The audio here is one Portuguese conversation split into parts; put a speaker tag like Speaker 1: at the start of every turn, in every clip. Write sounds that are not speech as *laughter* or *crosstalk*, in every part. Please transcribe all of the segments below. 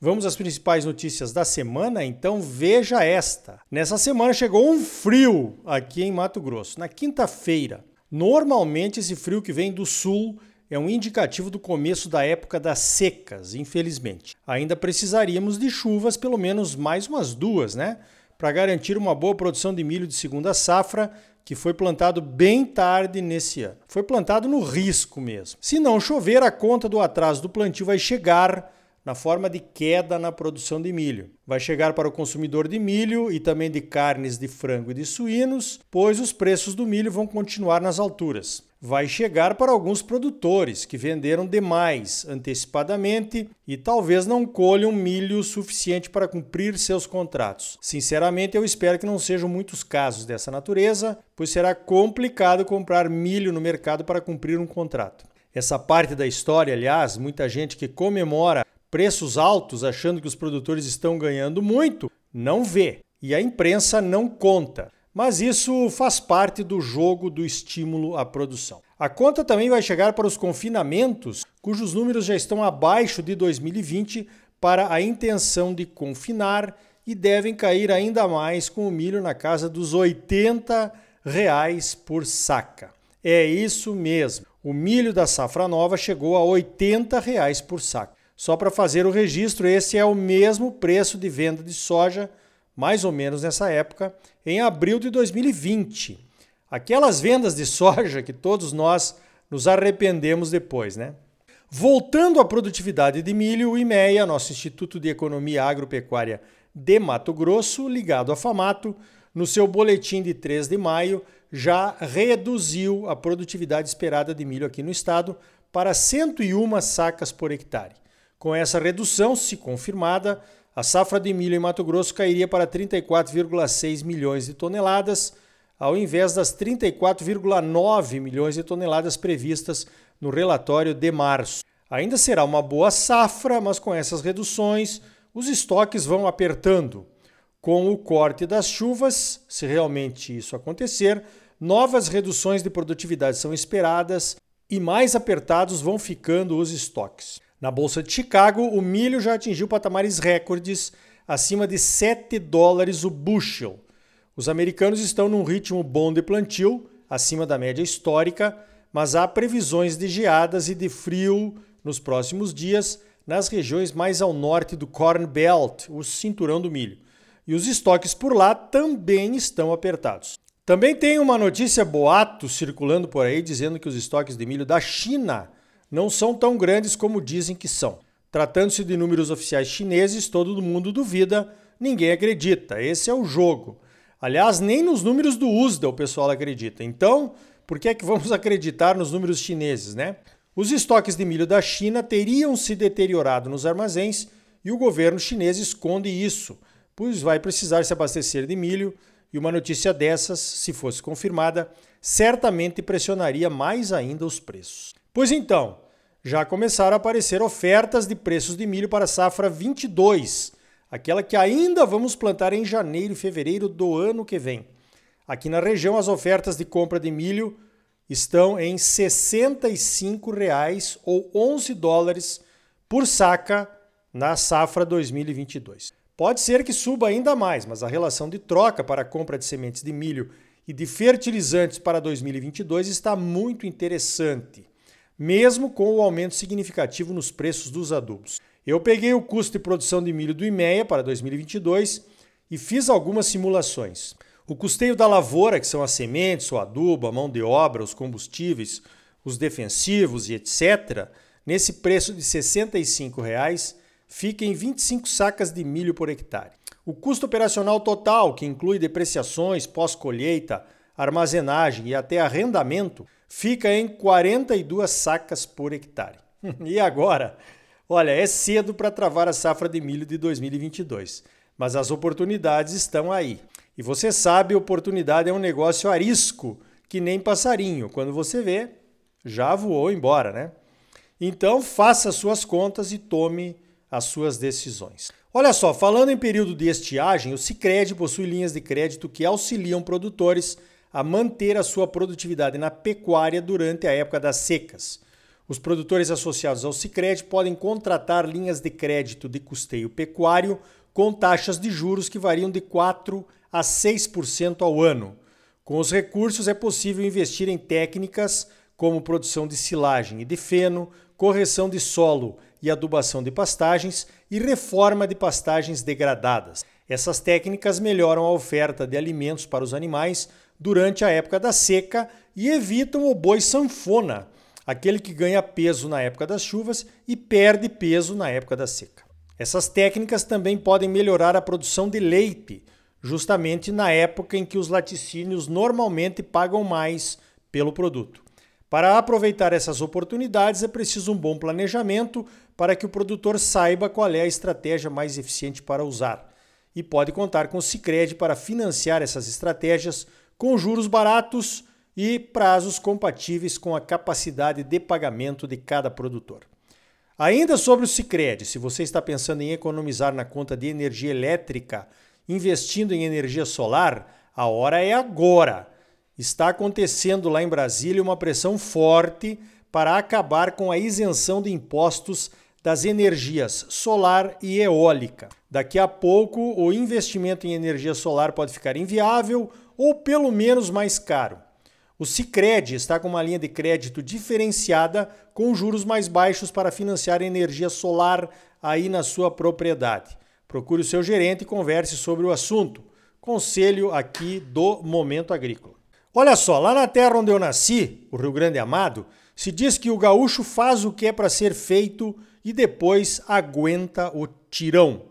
Speaker 1: Vamos às principais notícias da semana? Então veja esta. Nessa semana chegou um frio aqui em Mato Grosso, na quinta-feira. Normalmente esse frio que vem do sul é um indicativo do começo da época das secas, infelizmente. Ainda precisaríamos de chuvas, pelo menos mais umas duas, né? Para garantir uma boa produção de milho de segunda safra que foi plantado bem tarde nesse ano. Foi plantado no risco mesmo. Se não chover, a conta do atraso do plantio vai chegar na forma de queda na produção de milho. Vai chegar para o consumidor de milho e também de carnes de frango e de suínos, pois os preços do milho vão continuar nas alturas vai chegar para alguns produtores que venderam demais antecipadamente e talvez não colham milho suficiente para cumprir seus contratos. Sinceramente, eu espero que não sejam muitos casos dessa natureza, pois será complicado comprar milho no mercado para cumprir um contrato. Essa parte da história, aliás, muita gente que comemora preços altos achando que os produtores estão ganhando muito, não vê. E a imprensa não conta. Mas isso faz parte do jogo do estímulo à produção. A conta também vai chegar para os confinamentos, cujos números já estão abaixo de 2020 para a intenção de confinar e devem cair ainda mais com o milho na casa dos 80 reais por saca. É isso mesmo. O milho da safra nova chegou a 80 reais por saca. Só para fazer o registro, esse é o mesmo preço de venda de soja mais ou menos nessa época, em abril de 2020. Aquelas vendas de soja que todos nós nos arrependemos depois, né? Voltando à produtividade de milho, o IMEA, nosso Instituto de Economia Agropecuária de Mato Grosso, ligado à FAMATO, no seu boletim de 3 de maio, já reduziu a produtividade esperada de milho aqui no estado para 101 sacas por hectare. Com essa redução, se confirmada, a safra de milho em Mato Grosso cairia para 34,6 milhões de toneladas, ao invés das 34,9 milhões de toneladas previstas no relatório de março. Ainda será uma boa safra, mas com essas reduções, os estoques vão apertando. Com o corte das chuvas, se realmente isso acontecer, novas reduções de produtividade são esperadas e mais apertados vão ficando os estoques. Na Bolsa de Chicago, o milho já atingiu patamares recordes acima de 7 dólares o bushel. Os americanos estão num ritmo bom de plantio, acima da média histórica, mas há previsões de geadas e de frio nos próximos dias nas regiões mais ao norte do Corn Belt, o cinturão do milho. E os estoques por lá também estão apertados. Também tem uma notícia boato circulando por aí dizendo que os estoques de milho da China não são tão grandes como dizem que são. Tratando-se de números oficiais chineses, todo mundo duvida, ninguém acredita. Esse é o jogo. Aliás, nem nos números do USDA o pessoal acredita. Então, por que é que vamos *laughs* acreditar nos números chineses, né? Os estoques de milho da China teriam se deteriorado nos armazéns e o governo chinês esconde isso, pois vai precisar se abastecer de milho e uma notícia dessas, se fosse confirmada, certamente pressionaria mais ainda os preços. Pois então, já começaram a aparecer ofertas de preços de milho para a safra 22, aquela que ainda vamos plantar em janeiro e fevereiro do ano que vem. Aqui na região, as ofertas de compra de milho estão em 65 reais ou 11 dólares por saca na safra 2022. Pode ser que suba ainda mais, mas a relação de troca para a compra de sementes de milho e de fertilizantes para 2022 está muito interessante mesmo com o aumento significativo nos preços dos adubos. Eu peguei o custo de produção de milho do IMEA para 2022 e fiz algumas simulações. O custeio da lavoura, que são as sementes, o adubo, a mão de obra, os combustíveis, os defensivos e etc., nesse preço de 65 reais, fica em 25 sacas de milho por hectare. O custo operacional total, que inclui depreciações, pós-colheita, armazenagem e até arrendamento, fica em 42 sacas por hectare. *laughs* E agora, Olha, é cedo para travar a safra de milho de 2022, mas as oportunidades estão aí. E você sabe, oportunidade é um negócio arisco, que nem passarinho. Quando você vê, já voou embora, né? Então, faça suas contas e tome as suas decisões. Olha só, falando em período de estiagem, o Sicredi possui linhas de crédito que auxiliam produtores a manter a sua produtividade na pecuária durante a época das secas. Os produtores associados ao Sicredi podem contratar linhas de crédito de custeio pecuário com taxas de juros que variam de 4 a 6% ao ano. Com os recursos é possível investir em técnicas como produção de silagem e de feno, correção de solo e adubação de pastagens e reforma de pastagens degradadas. Essas técnicas melhoram a oferta de alimentos para os animais durante a época da seca e evitam o boi sanfona, aquele que ganha peso na época das chuvas e perde peso na época da seca. Essas técnicas também podem melhorar a produção de leite, justamente na época em que os laticínios normalmente pagam mais pelo produto. Para aproveitar essas oportunidades é preciso um bom planejamento para que o produtor saiba qual é a estratégia mais eficiente para usar. E pode contar com o Sicredi para financiar essas estratégias com juros baratos e prazos compatíveis com a capacidade de pagamento de cada produtor. Ainda sobre o Sicredi, se você está pensando em economizar na conta de energia elétrica, investindo em energia solar, a hora é agora está acontecendo lá em Brasília uma pressão forte para acabar com a isenção de impostos das energias solar e eólica. Daqui a pouco, o investimento em energia solar pode ficar inviável ou pelo menos mais caro. O Sicredi está com uma linha de crédito diferenciada com juros mais baixos para financiar energia solar aí na sua propriedade. Procure o seu gerente e converse sobre o assunto. Conselho aqui do Momento Agrícola. Olha só, lá na terra onde eu nasci, o Rio Grande Amado, se diz que o gaúcho faz o que é para ser feito e depois aguenta o tirão.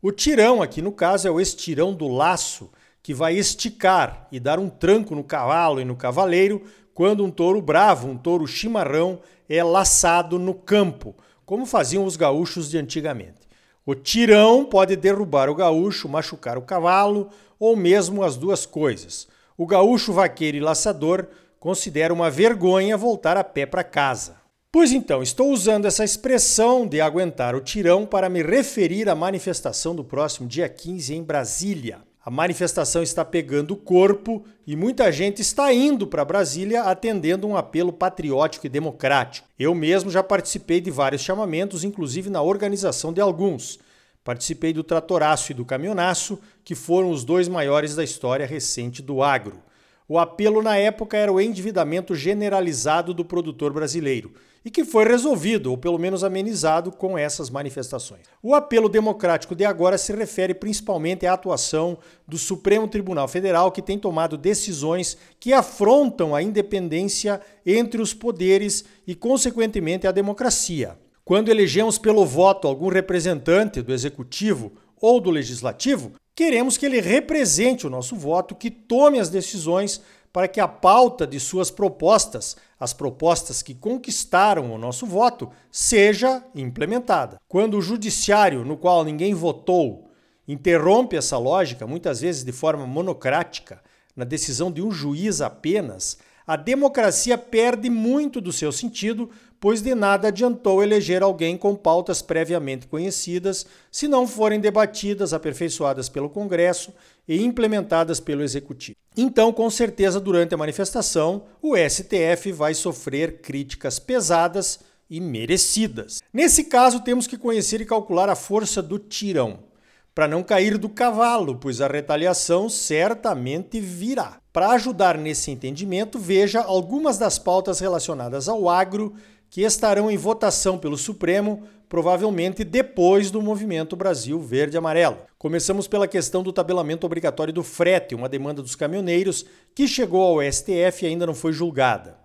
Speaker 1: O tirão, aqui no caso, é o estirão do laço, que vai esticar e dar um tranco no cavalo e no cavaleiro quando um touro bravo, um touro chimarrão, é laçado no campo, como faziam os gaúchos de antigamente. O tirão pode derrubar o gaúcho, machucar o cavalo ou mesmo as duas coisas o gaúcho vaqueiro e laçador considera uma vergonha voltar a pé para casa. Pois então, estou usando essa expressão de aguentar o tirão para me referir à manifestação do próximo dia 15 em Brasília. A manifestação está pegando corpo e muita gente está indo para Brasília atendendo um apelo patriótico e democrático. Eu mesmo já participei de vários chamamentos, inclusive na organização de alguns. Participei do Tratoraço e do Caminhonaço, que foram os dois maiores da história recente do agro. O apelo na época era o endividamento generalizado do produtor brasileiro e que foi resolvido, ou pelo menos amenizado, com essas manifestações. O apelo democrático de agora se refere principalmente à atuação do Supremo Tribunal Federal, que tem tomado decisões que afrontam a independência entre os poderes e, consequentemente, a democracia. Quando elegemos pelo voto algum representante do executivo ou do legislativo, queremos que ele represente o nosso voto, que tome as decisões para que a pauta de suas propostas, as propostas que conquistaram o nosso voto, seja implementada. Quando o judiciário, no qual ninguém votou, interrompe essa lógica, muitas vezes de forma monocrática, na decisão de um juiz apenas, a democracia perde muito do seu sentido, pois de nada adiantou eleger alguém com pautas previamente conhecidas se não forem debatidas, aperfeiçoadas pelo Congresso e implementadas pelo Executivo. Então, com certeza, durante a manifestação, o STF vai sofrer críticas pesadas e merecidas. Nesse caso, temos que conhecer e calcular a força do tirão para não cair do cavalo, pois a retaliação certamente virá. Para ajudar nesse entendimento, veja algumas das pautas relacionadas ao agro que estarão em votação pelo Supremo, provavelmente depois do movimento Brasil Verde-Amarelo. Começamos pela questão do tabelamento obrigatório do frete, uma demanda dos caminhoneiros que chegou ao STF e ainda não foi julgada.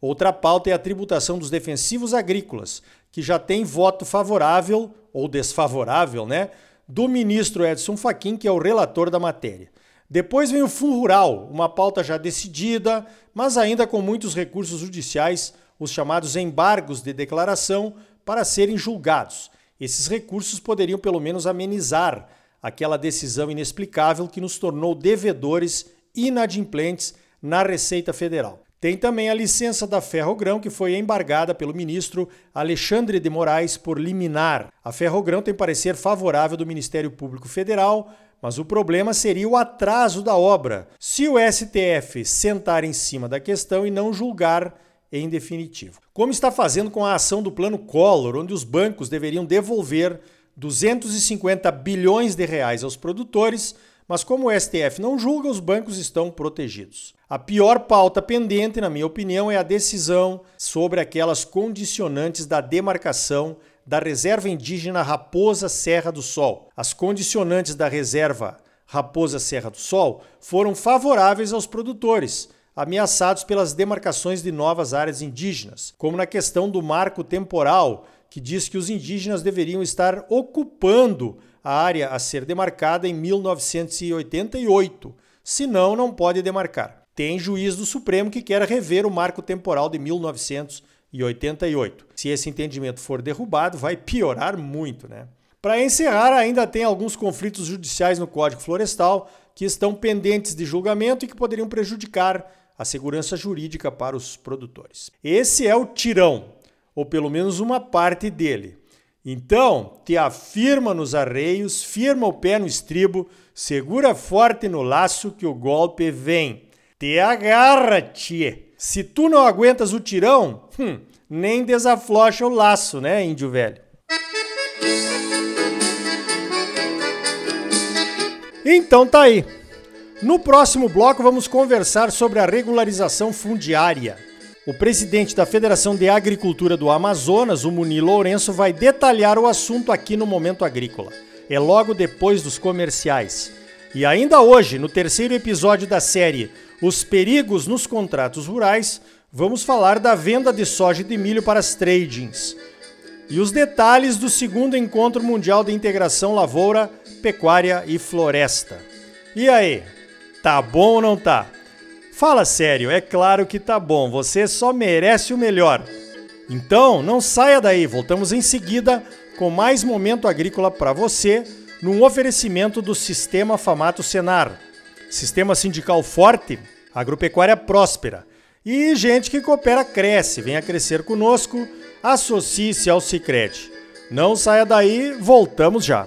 Speaker 1: Outra pauta é a tributação dos defensivos agrícolas, que já tem voto favorável ou desfavorável, né? do ministro Edson Fachin, que é o relator da matéria. Depois vem o Fundo Rural, uma pauta já decidida, mas ainda com muitos recursos judiciais, os chamados embargos de declaração, para serem julgados. Esses recursos poderiam pelo menos amenizar aquela decisão inexplicável que nos tornou devedores inadimplentes na Receita Federal. Tem também a licença da Ferrogrão, que foi embargada pelo ministro Alexandre de Moraes por liminar. A Ferrogrão tem parecer favorável do Ministério Público Federal, mas o problema seria o atraso da obra, se o STF sentar em cima da questão e não julgar em definitivo. Como está fazendo com a ação do Plano Collor, onde os bancos deveriam devolver 250 bilhões de reais aos produtores, mas como o STF não julga, os bancos estão protegidos. A pior pauta pendente, na minha opinião, é a decisão sobre aquelas condicionantes da demarcação da reserva indígena Raposa Serra do Sol. As condicionantes da reserva Raposa Serra do Sol foram favoráveis aos produtores, ameaçados pelas demarcações de novas áreas indígenas, como na questão do marco temporal, que diz que os indígenas deveriam estar ocupando a área a ser demarcada em 1988, senão não pode demarcar tem juiz do Supremo que quer rever o marco temporal de 1988. Se esse entendimento for derrubado, vai piorar muito, né? Para encerrar, ainda tem alguns conflitos judiciais no Código Florestal que estão pendentes de julgamento e que poderiam prejudicar a segurança jurídica para os produtores. Esse é o tirão, ou pelo menos uma parte dele. Então, te afirma nos arreios, firma o pé no estribo, segura forte no laço que o golpe vem. Te agarra, tchê. Se tu não aguentas o tirão, hum, nem desaflocha o laço, né, índio velho? Então tá aí. No próximo bloco vamos conversar sobre a regularização fundiária. O presidente da Federação de Agricultura do Amazonas, o Muni Lourenço, vai detalhar o assunto aqui no Momento Agrícola. É logo depois dos comerciais. E ainda hoje, no terceiro episódio da série os perigos nos contratos rurais, vamos falar da venda de soja e de milho para as tradings. E os detalhes do segundo encontro mundial de integração lavoura, pecuária e floresta. E aí, tá bom ou não tá? Fala sério, é claro que tá bom, você só merece o melhor. Então, não saia daí, voltamos em seguida com mais momento agrícola para você, num oferecimento do Sistema Famato Senar. Sistema sindical forte agropecuária próspera. E gente que coopera cresce, venha crescer conosco, associe-se ao Sicredi. Não saia daí, voltamos já.